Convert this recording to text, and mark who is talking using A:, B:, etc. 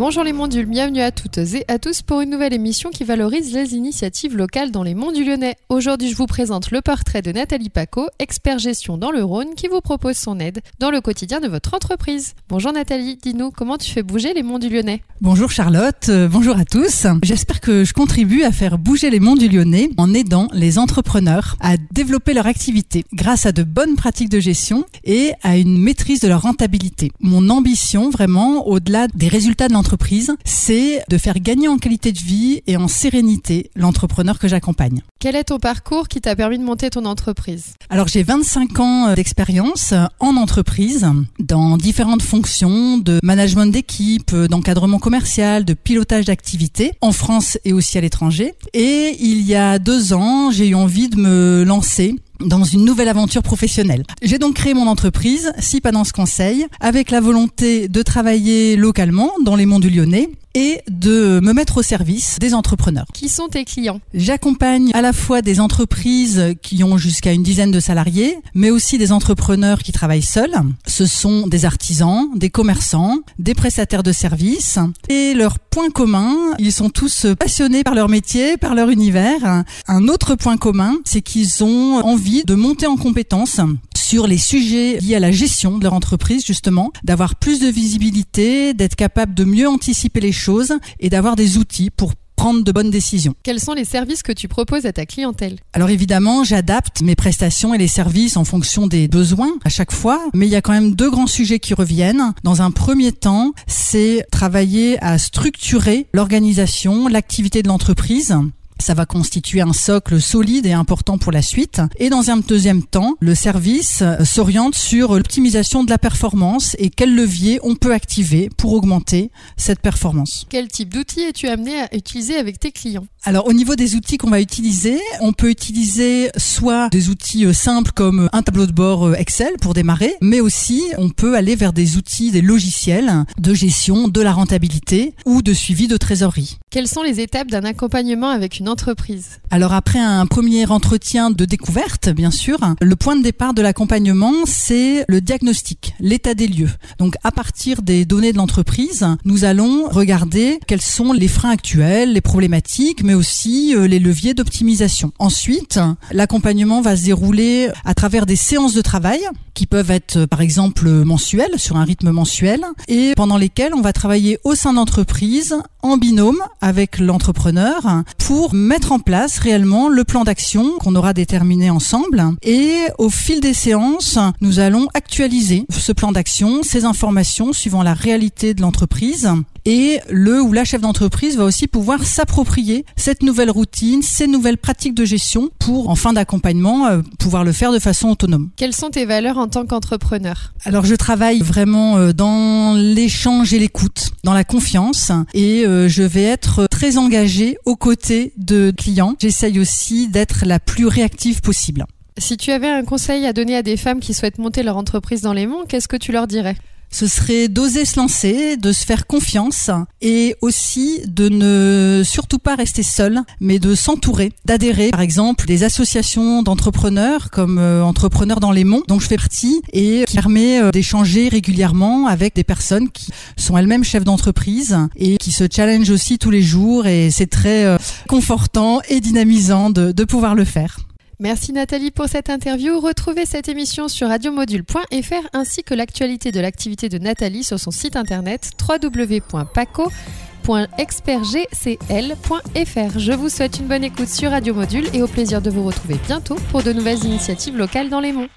A: Bonjour les mondules, bienvenue à toutes et à tous pour une nouvelle émission qui valorise les initiatives locales dans les monts du Lyonnais. Aujourd'hui, je vous présente le portrait de Nathalie Paco, expert gestion dans le Rhône, qui vous propose son aide dans le quotidien de votre entreprise. Bonjour Nathalie, dis-nous comment tu fais bouger les monts du Lyonnais?
B: Bonjour Charlotte, euh, bonjour à tous. J'espère que je contribue à faire bouger les monts du Lyonnais en aidant les entrepreneurs à développer leur activité grâce à de bonnes pratiques de gestion et à une maîtrise de leur rentabilité. Mon ambition vraiment, au-delà des résultats de l'entreprise, c'est de faire gagner en qualité de vie et en sérénité l'entrepreneur que j'accompagne.
A: Quel est ton parcours qui t'a permis de monter ton entreprise?
B: Alors j'ai 25 ans d'expérience en entreprise dans différentes fonctions de management d'équipe, d'encadrement commercial, de pilotage d'activité en France et aussi à l'étranger. Et il y a deux ans, j'ai eu envie de me lancer dans une nouvelle aventure professionnelle. J'ai donc créé mon entreprise, Sipanance Conseil, avec la volonté de travailler localement dans les monts du Lyonnais et de me mettre au service des entrepreneurs.
A: Qui sont tes clients?
B: J'accompagne à la fois des entreprises qui ont jusqu'à une dizaine de salariés, mais aussi des entrepreneurs qui travaillent seuls. Ce sont des artisans, des commerçants, des prestataires de services. Et leur point commun, ils sont tous passionnés par leur métier, par leur univers. Un autre point commun, c'est qu'ils ont envie de monter en compétences sur les sujets liés à la gestion de leur entreprise, justement, d'avoir plus de visibilité, d'être capable de mieux anticiper les choses et d'avoir des outils pour prendre de bonnes décisions.
A: Quels sont les services que tu proposes à ta clientèle?
B: Alors évidemment, j'adapte mes prestations et les services en fonction des besoins à chaque fois, mais il y a quand même deux grands sujets qui reviennent. Dans un premier temps, c'est travailler à structurer l'organisation, l'activité de l'entreprise ça va constituer un socle solide et important pour la suite. Et dans un deuxième temps, le service s'oriente sur l'optimisation de la performance et quels leviers on peut activer pour augmenter cette performance.
A: Quel type d'outils es-tu amené à utiliser avec tes clients?
B: Alors au niveau des outils qu'on va utiliser, on peut utiliser soit des outils euh, simples comme un tableau de bord euh, Excel pour démarrer, mais aussi on peut aller vers des outils, des logiciels de gestion de la rentabilité ou de suivi de trésorerie.
A: Quelles sont les étapes d'un accompagnement avec une
B: Alors après un premier entretien de découverte, bien sûr, le point de départ de l'accompagnement, c'est le diagnostic, l'état des lieux. Donc à partir des données de l'entreprise, nous allons regarder quels sont les freins actuels, les problématiques, mais aussi euh, les leviers d'optimisation. Ensuite, l'accompagnement va se dérouler à travers des séances de travail qui peuvent être par exemple mensuelles, sur un rythme mensuel, et pendant lesquelles on va travailler au sein d'entreprise en binôme avec l'entrepreneur pour mettre en place réellement le plan d'action qu'on aura déterminé ensemble. Et au fil des séances, nous allons actualiser ce plan d'action, ces informations suivant la réalité de l'entreprise et le ou la chef d'entreprise va aussi pouvoir s'approprier cette nouvelle routine, ces nouvelles pratiques de gestion pour, en fin d'accompagnement, euh, pouvoir le faire de façon autonome.
A: Quelles sont tes valeurs en tant qu'entrepreneur?
B: Alors je travaille vraiment euh, dans l'échange et l'écoute, dans la confiance et euh, je vais être très engagée aux côtés de clients. J'essaye aussi d'être la plus réactive possible.
A: Si tu avais un conseil à donner à des femmes qui souhaitent monter leur entreprise dans les monts, qu'est-ce que tu leur dirais?
B: Ce serait d'oser se lancer, de se faire confiance et aussi de ne surtout pas rester seul, mais de s'entourer, d'adhérer par exemple des associations d'entrepreneurs comme euh, Entrepreneurs dans les Monts dont je fais partie et qui permet euh, d'échanger régulièrement avec des personnes qui sont elles-mêmes chefs d'entreprise et qui se challengent aussi tous les jours et c'est très euh, confortant et dynamisant de, de pouvoir le faire.
A: Merci Nathalie pour cette interview. Retrouvez cette émission sur radiomodule.fr ainsi que l'actualité de l'activité de Nathalie sur son site internet www.paco.expertgcl.fr. Je vous souhaite une bonne écoute sur Radio Module et au plaisir de vous retrouver bientôt pour de nouvelles initiatives locales dans les monts.